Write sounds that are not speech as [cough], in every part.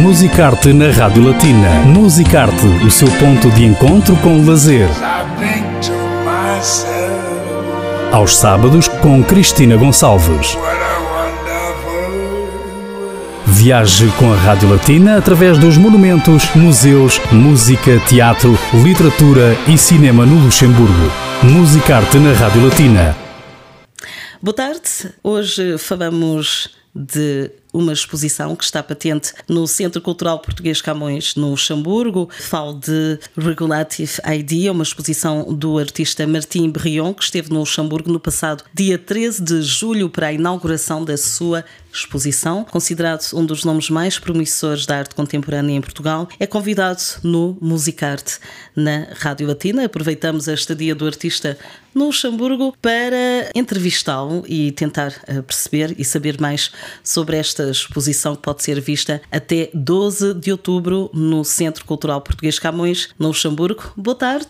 Musicarte na Rádio Latina. Musicarte, o seu ponto de encontro com o lazer. Aos sábados com Cristina Gonçalves. Viaje com a Rádio Latina através dos monumentos, museus, música, teatro, literatura e cinema no Luxemburgo. Musicarte na Rádio Latina. Boa tarde. Hoje falamos de uma exposição que está patente no Centro Cultural Português Camões, no Luxemburgo. Falo de Regulative Idea, uma exposição do artista Martim Brion, que esteve no Luxemburgo no passado dia 13 de julho para a inauguração da sua exposição. Considerado um dos nomes mais promissores da arte contemporânea em Portugal, é convidado no Musicarte na Rádio Latina. Aproveitamos a estadia do artista no Luxemburgo para entrevistá-lo e tentar eh, perceber e saber mais sobre esta exposição que pode ser vista até 12 de outubro no Centro Cultural Português Camões, no Luxemburgo. Boa tarde,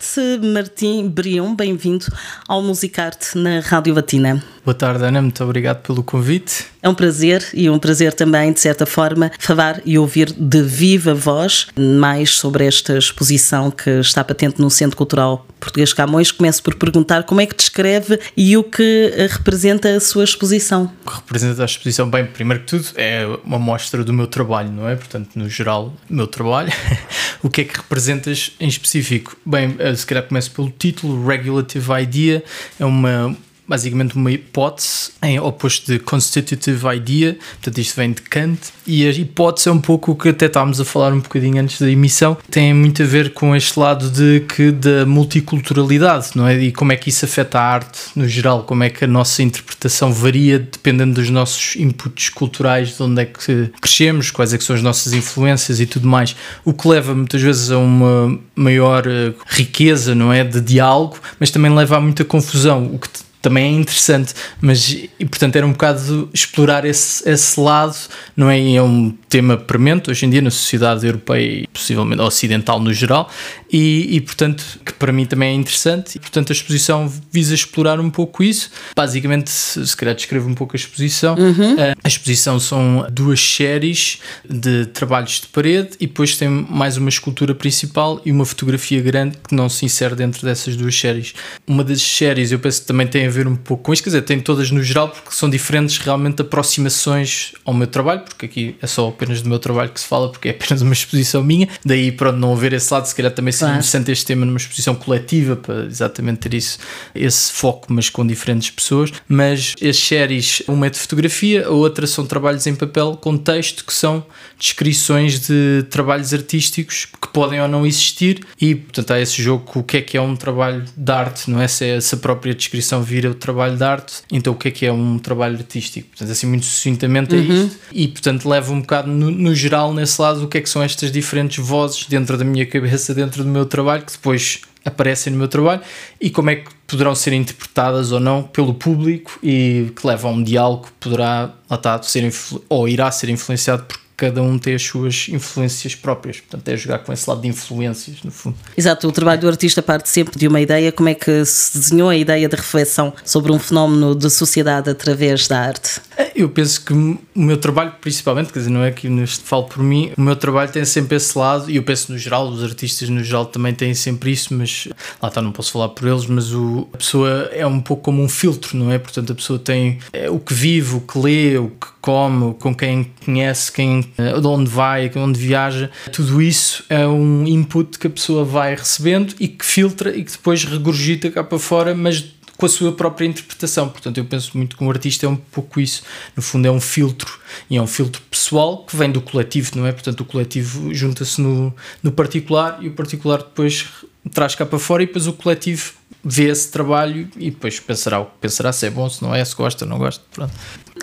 Martim Brion, bem-vindo ao Musicarte na Rádio Latina. Boa tarde, Ana, muito obrigado pelo convite. É um prazer e um prazer também, de certa forma, falar e ouvir de viva voz mais sobre esta exposição que está patente no Centro Cultural Português Camões. Começo por perguntar como é que descreve e o que representa a sua exposição. O que representa a exposição? Bem, primeiro que tudo, é uma mostra do meu trabalho, não é? Portanto, no geral, meu trabalho. [laughs] o que é que representas em específico? Bem, eh, se calhar começo pelo título, Regulative Idea, é uma basicamente uma hipótese em oposto de constitutive idea, portanto isto vem de Kant, e a hipótese é um pouco o que até estávamos a falar um bocadinho antes da emissão, tem muito a ver com este lado de que da multiculturalidade, não é? E como é que isso afeta a arte no geral, como é que a nossa interpretação varia dependendo dos nossos inputs culturais, de onde é que crescemos, quais é que são as nossas influências e tudo mais, o que leva muitas vezes a uma maior eh, riqueza, não é, de diálogo, mas também leva a muita confusão, o que também é interessante, mas e portanto era um bocado explorar esse, esse lado, não é? É um tema premente hoje em dia na sociedade europeia e possivelmente ocidental no geral, e, e portanto que para mim também é interessante, e portanto a exposição visa explorar um pouco isso. Basicamente, se calhar descrevo um pouco a exposição. Uhum. A exposição são duas séries de trabalhos de parede e depois tem mais uma escultura principal e uma fotografia grande que não se insere dentro dessas duas séries. Uma das séries eu penso que também tem ver um pouco com isto, quer dizer, tem todas no geral, porque são diferentes realmente aproximações ao meu trabalho, porque aqui é só apenas do meu trabalho que se fala, porque é apenas uma exposição minha, daí pronto, não haver esse lado, se calhar também claro. interessante este tema numa exposição coletiva, para exatamente ter isso, esse foco, mas com diferentes pessoas, mas as séries, uma é de fotografia, a outra são trabalhos em papel com texto, que são descrições de trabalhos artísticos que podem ou não existir, e portanto há esse jogo, o que é que é um trabalho de arte, não é? Se é essa própria descrição vir o trabalho de arte, então o que é que é um trabalho artístico? Portanto, assim, muito sucintamente é uhum. isto. E, portanto, leva um bocado no, no, geral nesse lado o que é que são estas diferentes vozes dentro da minha cabeça, dentro do meu trabalho, que depois aparecem no meu trabalho e como é que poderão ser interpretadas ou não pelo público e que leva a um diálogo que poderá lá está, ser ou irá ser influenciado por cada um tem as suas influências próprias. Portanto, é jogar com esse lado de influências, no fundo. Exato, o trabalho do artista parte sempre de uma ideia. Como é que se desenhou a ideia de reflexão sobre um fenómeno de sociedade através da arte? É, eu penso que o meu trabalho, principalmente, quer dizer, não é que neste falo por mim, o meu trabalho tem sempre esse lado, e eu penso no geral, os artistas no geral também têm sempre isso, mas lá está, não posso falar por eles, mas o, a pessoa é um pouco como um filtro, não é? Portanto, a pessoa tem é, o que vive, o que lê, o que come, com quem conhece, quem eh, de onde vai, onde viaja, tudo isso é um input que a pessoa vai recebendo e que filtra e que depois regurgita cá para fora, mas com a sua própria interpretação. Portanto, eu penso muito que um artista é um pouco isso. No fundo, é um filtro e é um filtro pessoal que vem do coletivo, não é? Portanto, o coletivo junta-se no, no particular e o particular depois traz cá para fora e depois o coletivo vê esse trabalho e depois pensará, pensará se é bom, se não é, se gosta, não gosta. Pronto.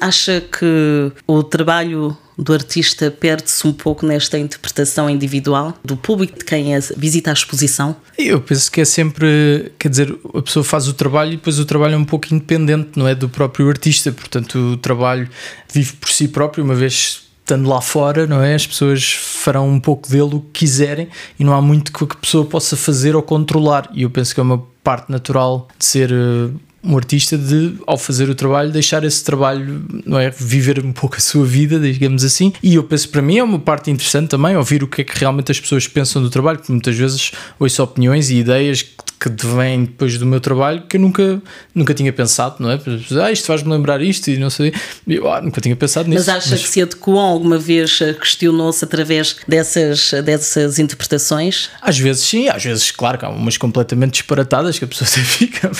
Acha que o trabalho do artista perde-se um pouco nesta interpretação individual do público de quem é, visita a exposição? Eu penso que é sempre, quer dizer, a pessoa faz o trabalho e depois o trabalho é um pouco independente, não é do próprio artista, portanto o trabalho vive por si próprio, uma vez estando lá fora, não é? As pessoas farão um pouco dele o que quiserem e não há muito que a pessoa possa fazer ou controlar. E eu penso que é uma parte natural de ser eh, um artista de, ao fazer o trabalho, deixar esse trabalho, não é? Viver um pouco a sua vida, digamos assim. E eu penso, para mim, é uma parte interessante também ouvir o que é que realmente as pessoas pensam do trabalho, porque muitas vezes ouço opiniões e ideias que vêm depois do meu trabalho que eu nunca, nunca tinha pensado, não é? Ah, isto faz-me lembrar isto e não sei. Eu ah, nunca tinha pensado nisso. Mas acha mas... que se adequou alguma vez, questionou-se através dessas, dessas interpretações? Às vezes sim, às vezes, claro, que há umas completamente disparatadas que a pessoa [laughs] se fica,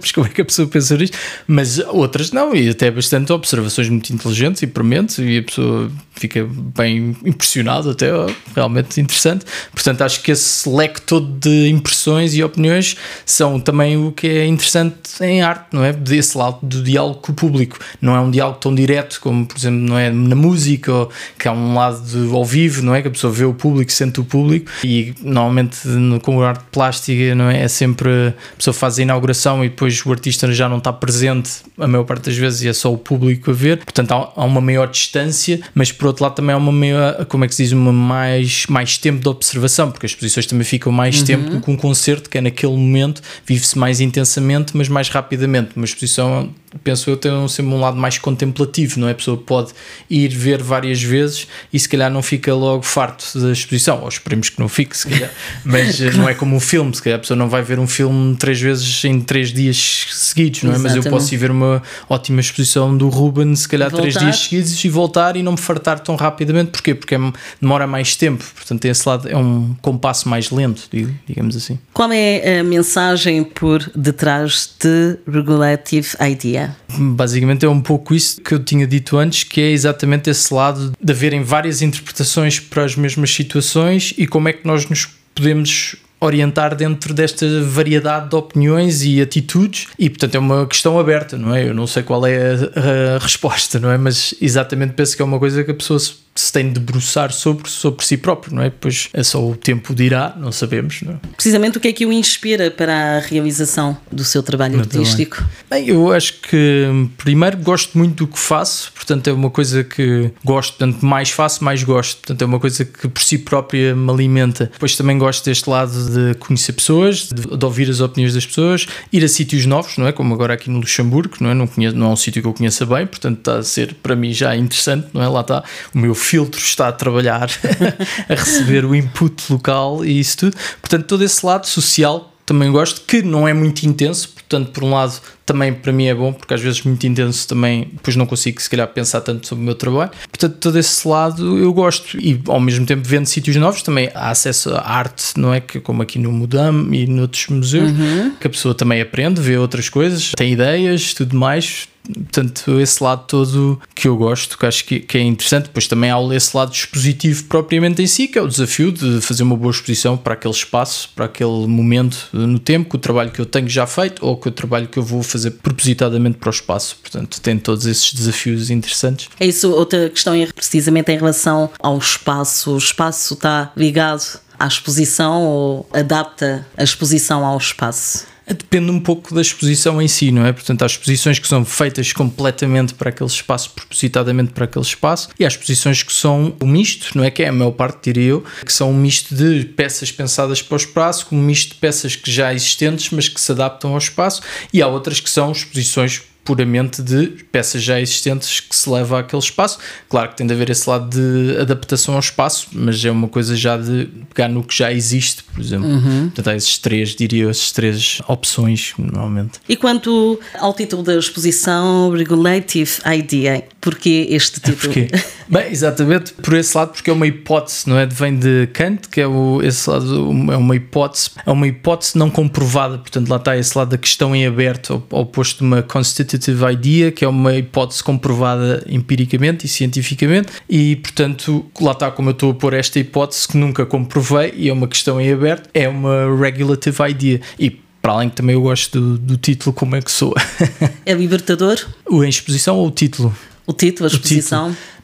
mas como é que a pessoa pensa nisto? Mas outras não, e até bastante observações muito inteligentes e prementes, e a pessoa fica bem impressionada, até realmente interessante. Portanto, acho que esse leque todo de impressões e opiniões são também o que é interessante em arte, não é? Desse lado do diálogo com o público. Não é um diálogo tão direto como, por exemplo, não é na música, ou, que há um lado de, ao vivo, não é? Que a pessoa vê o público, sente o público, e normalmente no, com a arte plástica, não é? É sempre a pessoa faz a inauguração e depois o artista já não está presente a maior parte das vezes e é só o público a ver, portanto há, há uma maior distância, mas por outro lado também há uma maior, como é que se diz, uma mais, mais tempo de observação, porque as exposições também ficam mais uhum. tempo do que um concerto, que é naquele momento, vive-se mais intensamente, mas mais rapidamente. Uma exposição penso eu, tem sempre um lado mais contemplativo, não é? A pessoa pode ir ver várias vezes e se calhar não fica logo farto da exposição, ou esperemos que não fique, se calhar, [laughs] mas eh, não é como um filme, se calhar a pessoa não vai ver um filme três vezes em três dias seguidos, não é? Exatamente. Mas eu posso ir ver uma ótima exposição do Ruben, se calhar voltar. três dias seguidos e voltar e não me fartar tão rapidamente, porquê? Porque é, demora mais tempo, portanto, esse lado é um compasso mais lento, digamos assim. Qual é a mensagem por detrás de Regulative Idea? Basicamente é um pouco isso que eu tinha dito antes, que é exatamente esse lado de haverem várias interpretações para as mesmas situações e como é que nós nos podemos orientar dentro desta variedade de opiniões e atitudes e portanto é uma questão aberta, não é? Eu não sei qual é a, a resposta, não é? Mas exatamente penso que é uma coisa que a pessoa se se tem de debruçar sobre, sobre si próprio, não é? Pois é só o tempo dirá, não sabemos. Não é? Precisamente o que é que o inspira para a realização do seu trabalho muito artístico? Bem. bem, eu acho que primeiro gosto muito do que faço, portanto é uma coisa que gosto, portanto mais faço, mais gosto, portanto é uma coisa que por si própria me alimenta. Depois também gosto deste lado de conhecer pessoas, de, de ouvir as opiniões das pessoas, ir a sítios novos, não é? Como agora aqui no Luxemburgo, não é? Não, conheço, não é um sítio que eu conheça bem, portanto está a ser para mim já interessante, não é? Lá está o meu filtro está a trabalhar, [laughs] a receber o input local e isso tudo. Portanto, todo esse lado social também gosto, que não é muito intenso, portanto, por um lado, também para mim é bom, porque às vezes muito intenso também, depois não consigo se calhar pensar tanto sobre o meu trabalho. Portanto, todo esse lado eu gosto e ao mesmo tempo vendo sítios novos também há acesso à arte, não é? Que como aqui no Mudam e noutros museus, uhum. que a pessoa também aprende, vê outras coisas, tem ideias, tudo mais portanto, esse lado todo que eu gosto, que acho que, que, é interessante. Depois também há esse lado expositivo propriamente em si, que é o desafio de fazer uma boa exposição para aquele espaço, para aquele momento no tempo, com o trabalho que eu tenho já feito ou com o trabalho que eu vou fazer propositadamente para o espaço. Portanto, tem todos esses desafios interessantes. É isso, outra questão é precisamente em relação ao espaço. O espaço está ligado à exposição ou adapta a exposição ao espaço? Depende um pouco da exposição em si, não é? Portanto, há exposições que são feitas completamente para aquele espaço, propositadamente para aquele espaço, e há exposições que são um misto, não é? Que é a maior parte, diria eu, que são um misto de peças pensadas para o espaço, com um misto de peças que já existentes, mas que se adaptam ao espaço, e há outras que são exposições puramente de peças já existentes que se leva àquele espaço. Claro que tem de haver esse lado de adaptação ao espaço, mas é uma coisa já de pegar no que já existe, por exemplo. Uhum. Portanto, há esses três, diria, essas três opções, normalmente. E quanto ao título da exposição, Regulative Idea, porquê este título? Porquê? [laughs] Bem, exatamente por esse lado, porque é uma hipótese, não é? Vem de Kant, que é o, esse lado, é uma hipótese, é uma hipótese não comprovada, portanto, lá está esse lado da questão em aberto, ao, oposto de uma constitutive Quantitative Idea, que é uma hipótese comprovada empiricamente e cientificamente, e portanto, lá está como eu estou a pôr esta hipótese que nunca comprovei e é uma questão em aberto, é uma Regulative Idea. E para além que também eu gosto do, do título, como é que sou. [laughs] é libertador? A exposição ou o título? O título, a exposição? Título.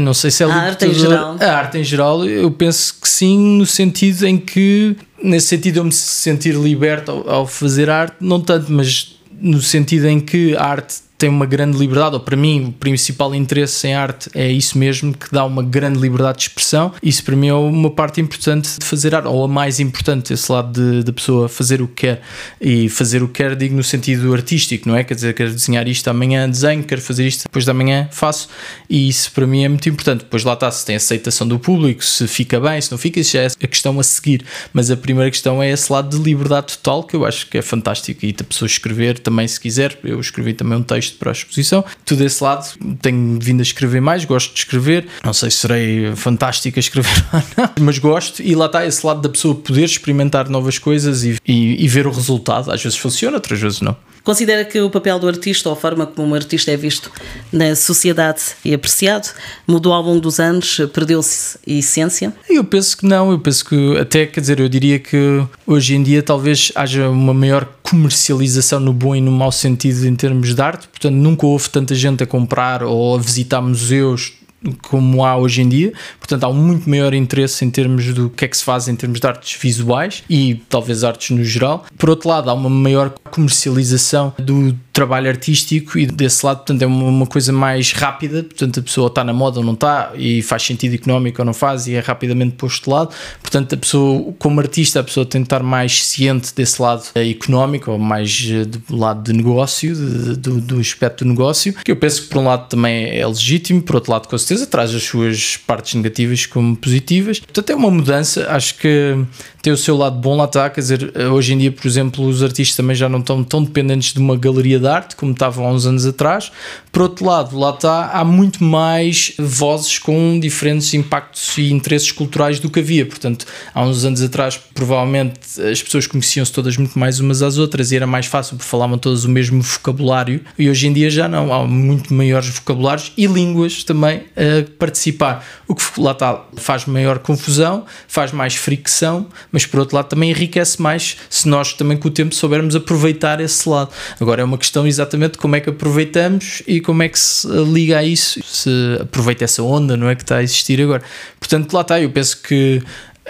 Não sei se é a arte em geral. A arte em geral, eu penso que sim, no sentido em que, nesse sentido, eu me sentir liberto ao, ao fazer arte, não tanto, mas no sentido em que a arte tem uma grande liberdade, ou para mim, o principal interesse em arte é isso mesmo, que dá uma grande liberdade de expressão. Isso para mim é uma parte importante de fazer arte, ou a mais importante, esse lado da pessoa fazer o que quer. E fazer o que quer, digo no sentido artístico, não é? Quer dizer, quero desenhar isto amanhã, desenho, quero fazer isto depois da manhã, faço. E isso para mim é muito importante. Depois lá está, se tem aceitação do público, se fica bem, se não fica, isso já é a questão a seguir. Mas a primeira questão é esse lado de liberdade total, que eu acho que é fantástico. E a pessoa escrever também, se quiser. Eu escrevi também um texto para a exposição. Tudo esse lado, tenho vindo a escrever mais, gosto de escrever. Não sei se serei fantástico a escrever [laughs] ou não, mas gosto. E lá está esse lado da pessoa poder experimentar novas coisas e, e, e ver o resultado. Às vezes funciona, outras vezes não. Considera que o papel do artista, ou a forma como um artista é visto na sociedade e apreciado, mudou ao longo dos anos? Perdeu-se a essência? Eu penso que não. Eu penso que, até, quer dizer, eu diria que hoje em dia talvez haja uma maior comercialização no bom e no mau sentido em termos de arte. Portanto, nunca houve tanta gente a comprar ou a visitar museus como há hoje em dia, portanto há um muito maior interesse em termos do que é que se faz em termos de artes visuais e talvez artes no geral. Por outro lado, há uma maior comercialização do trabalho artístico e desse lado, portanto, é uma coisa mais rápida, portanto, a pessoa está na moda ou não está e faz sentido económico ou não faz e é rapidamente posto de lado. Portanto, a pessoa, como artista, a pessoa tem de estar mais ciente desse lado económico ou mais eh, do lado de negócio, de, do, do aspecto do negócio, que eu penso que por um lado também é legítimo, por outro lado, com certeza, traz as suas partes negativas como positivas. Portanto, é uma mudança, acho que tem o seu lado bom lá está, quer dizer, hoje em dia, por exemplo, os artistas também já não estão tão dependentes de uma galeria de arte como estavam há uns anos atrás. Por outro lado, lá está, há muito mais vozes com diferentes impactos e interesses culturais do que havia. Portanto, há uns anos atrás, provavelmente as pessoas conheciam-se todas muito mais umas às outras e era mais fácil porque falavam todas o mesmo vocabulário. E hoje em dia já não, há muito maiores vocabulários e línguas também a participar. O que lá está faz maior confusão, faz mais fricção mas por outro lado também enriquece mais se nós também com o tempo soubermos aproveitar esse lado. Agora é uma questão exatamente como é que aproveitamos e como é que se liga a isso, se aproveita essa onda, não é que está a existir agora. Portanto, lá está, eu penso que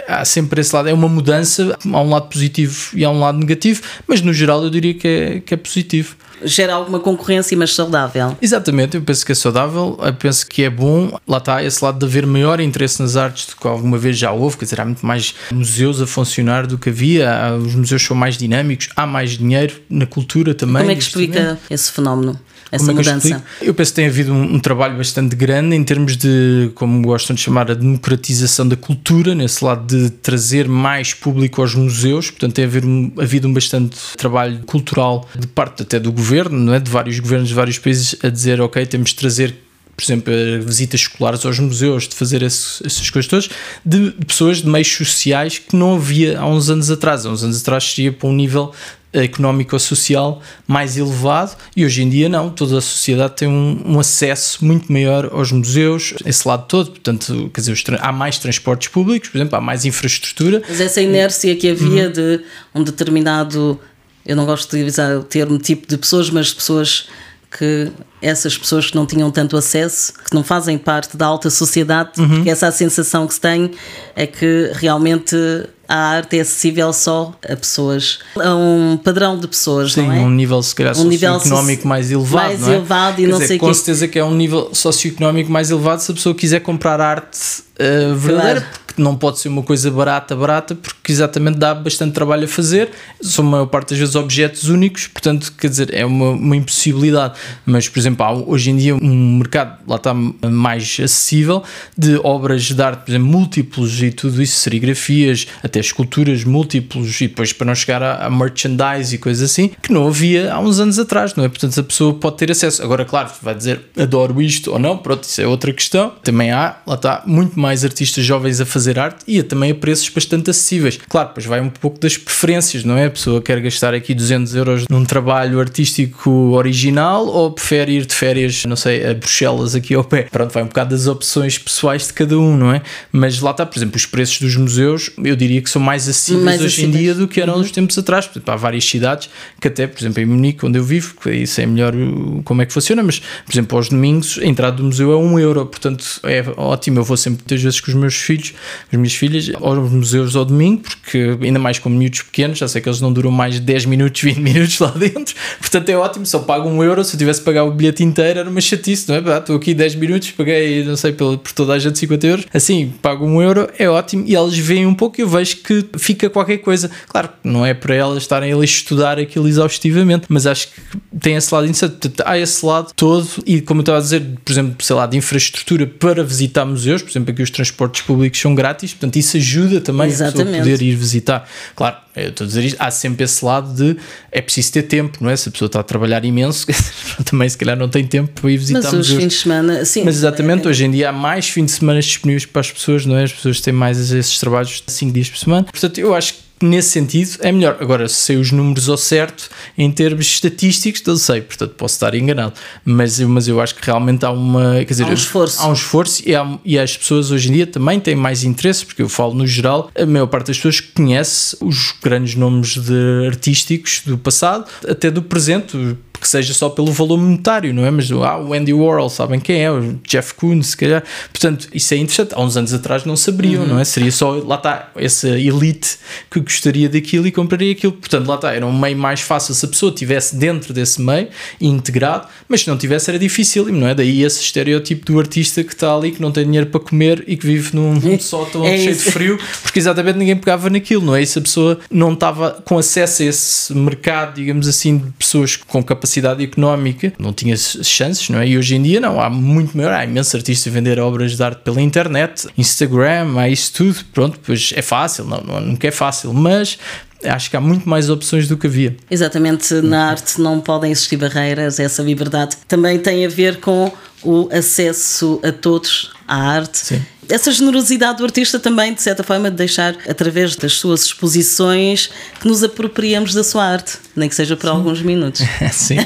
há sempre esse lado, é uma mudança, há um lado positivo e há um lado negativo, mas no geral eu diria que é, que é positivo gera alguma concorrência, mas saudável. Exatamente, eu penso que é saudável, eu penso que é bom. Lá está esse lado de haver maior interesse nas artes do que alguma vez já houve, quer dizer, há muito mais museus a funcionar do que havia, os museus são mais dinâmicos, há mais dinheiro na cultura também. Como é que explica esse fenómeno? Essa é mudança? Eu, eu, penso que tem havido um, um, trabalho bastante grande em termos de, como gostam de chamar, a democratização da cultura, nesse lado de trazer mais público aos museus. Portanto, tem havido um, havido um bastante trabalho cultural de parte até do governo, não é? de vários governos de vários países, a dizer, ok, temos de trazer por exemplo, visitas escolares aos museus, de fazer esse, essas coisas todas, de pessoas de meios sociais que não havia há uns anos atrás. Há uns anos atrás seria para um nível económico-social mais elevado e hoje em dia não, toda a sociedade tem um, um, acesso muito maior aos museus, esse lado todo, portanto, quer dizer, há mais transportes públicos, por exemplo, há mais infraestrutura. Mas essa inércia que havia uhum. de um determinado, eu não gosto de usar o termo tipo de pessoas, mas pessoas que essas pessoas que não tinham tanto acesso, que não fazem parte da alta sociedade, uhum. porque essa sensação que se tem é que realmente a arte é acessível só a pessoas, a um padrão de pessoas, Sim, não é? um nível se calhar um socioeconómico mais elevado, mais não é? elevado e Quer não dizer, sei com que... certeza que é um nível socioeconómico mais elevado se a pessoa quiser comprar arte uh, verdadeira, claro que não pode ser uma coisa barata, barata, porque exatamente dá bastante trabalho a fazer, são a maior parte das vezes objetos únicos, portanto, quer dizer, é uma, uma impossibilidade. Mas, por exemplo, há hoje em dia um mercado lá está mais acessível de obras de arte, por exemplo, múltiplos e tudo isso, serigrafias, até esculturas múltiplos, e depois para não chegar a, a merchandise e coisas assim, que não havia há uns anos atrás, não é? Portanto, a pessoa pode ter acesso. Agora, claro, vai dizer adoro isto ou não, pronto, isso é outra questão. Também há, lá está, muito mais artistas jovens a fazer fazer arte e também a preços bastante acessíveis. Claro, depois vai um pouco das preferências, não é? A pessoa quer gastar aqui 200 euros num trabalho artístico original ou prefere ir de férias, não sei, a Bruxelas aqui ao pé. Pronto, vai um bocado das opções pessoais de cada um, não é? Mas lá está, por exemplo, os preços dos museus, eu diria que são mais acessíveis mais hoje acessíveis. em dia do que eram uhum. nos tempos atrás. Portanto, há várias cidades que até, por exemplo, em Munique, onde eu vivo, isso é melhor como é que funciona, mas, por exemplo, aos domingos a entrada do museu é um euro, portanto é ótimo. Eu vou sempre muitas vezes com os meus filhos as minhas filhas aos museus ao domingo, porque ainda mais com miúdos pequenos, já sei que eles não duram mais de 10 minutos, 20 minutos lá dentro, portanto é ótimo, só pago um euro, se eu tivesse pagar o bilhete inteiro era uma chatice, não é? Estou aqui 10 minutos, paguei, não sei, por toda a gente 50 euros, assim, pago um euro, é ótimo, e elas veem um pouco e eu vejo que fica qualquer coisa. Claro, não é para elas estarem ali a estudar aquilo exaustivamente, mas acho que tem esse lado interessante. Há esse lado todo, e como eu estava a dizer, por exemplo, sei lá, de infraestrutura para visitar museus, por exemplo, aqui os transportes públicos são grátis, portanto, isso ajuda também Exatamente. a pessoa poder ir visitar. Claro, eu estou a dizer isto, há sempre esse lado de é preciso ter tempo, não é? Se a pessoa está a trabalhar imenso, [laughs] também se calhar não tem tempo para ir visitar Mas os fins de semana, sim. Mas exatamente, é, hoje em dia há mais fins de semana disponíveis para as pessoas, não é? As pessoas têm mais esses trabalhos 5 dias por semana. Portanto, eu acho que nesse sentido é melhor. Agora, se sei os números ao certo em termos estatísticos, não sei, portanto posso estar enganado. Mas, mas eu acho que realmente há uma. Quer dizer, há um esforço. Há um esforço e, há, e as pessoas hoje em dia também têm mais interesse, porque eu falo no geral, a maior parte das pessoas conhece os grandes nomes de artísticos do passado, até do presente que seja só pelo valor monetário, não é? Mas ah, o Andy Warhol, sabem quem é? O Jeff Koons, se calhar. Portanto, isso é interessante. Há uns anos atrás não saberiam, uhum. não é? Seria só, lá está, essa elite que gostaria daquilo e compraria aquilo. Portanto, lá está, era um meio mais fácil se a pessoa estivesse dentro desse meio, integrado, mas se não tivesse era difícil, não é? Daí esse estereótipo do artista que está ali, que não tem dinheiro para comer e que vive num, num sótão é cheio de frio, porque exatamente ninguém pegava naquilo, não é? E se a pessoa não estava com acesso a esse mercado, digamos assim, de pessoas com capacidade capacidade económica, não tinha chances, não é? E hoje em dia não, há muito maior, há imensos artistas a vender obras de arte pela internet, Instagram, há isso tudo, pronto, pois é fácil, não, não nunca é fácil, mas acho que há muito mais opções do que havia. Exatamente, na arte não podem existir barreiras, essa liberdade também tem a ver com o acesso a todos à arte. Sim essa generosidade do artista também, de certa forma, de deixar, através das suas exposições, que nos apropriamos da sua arte, nem que seja por Sim. alguns minutos. [laughs] Sim,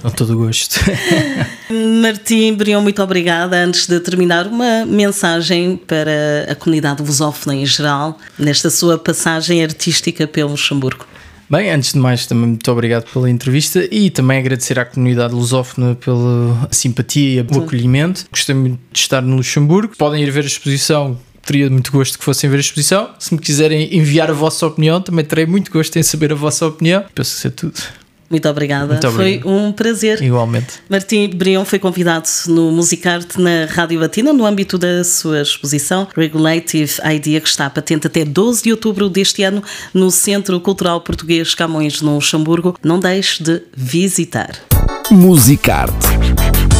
com todo o gosto. [laughs] Martim Brion, muito obrigada. Antes de terminar, uma mensagem para a comunidade lusófona em geral, nesta sua passagem artística pelo Luxemburgo. Bem, antes de mais, também muito obrigado pela entrevista e também agradecer à comunidade lusófona pela simpatia e o acolhimento. Gostei muito de estar no Luxemburgo. Podem ir ver a exposição teria muito gosto que fossem ver a exposição. Se me quiserem enviar a vossa opinião, também terei muito gosto em saber a vossa opinião. Penso que isso é tudo. Muito obrigada. Muito foi um prazer. Igualmente. Martim Brion foi convidado no Musicarte na Rádio Latina no âmbito da sua exposição Regulative Idea, que está patente até 12 de outubro deste ano no Centro Cultural Português Camões, no Luxemburgo. Não deixe de visitar. Musicarte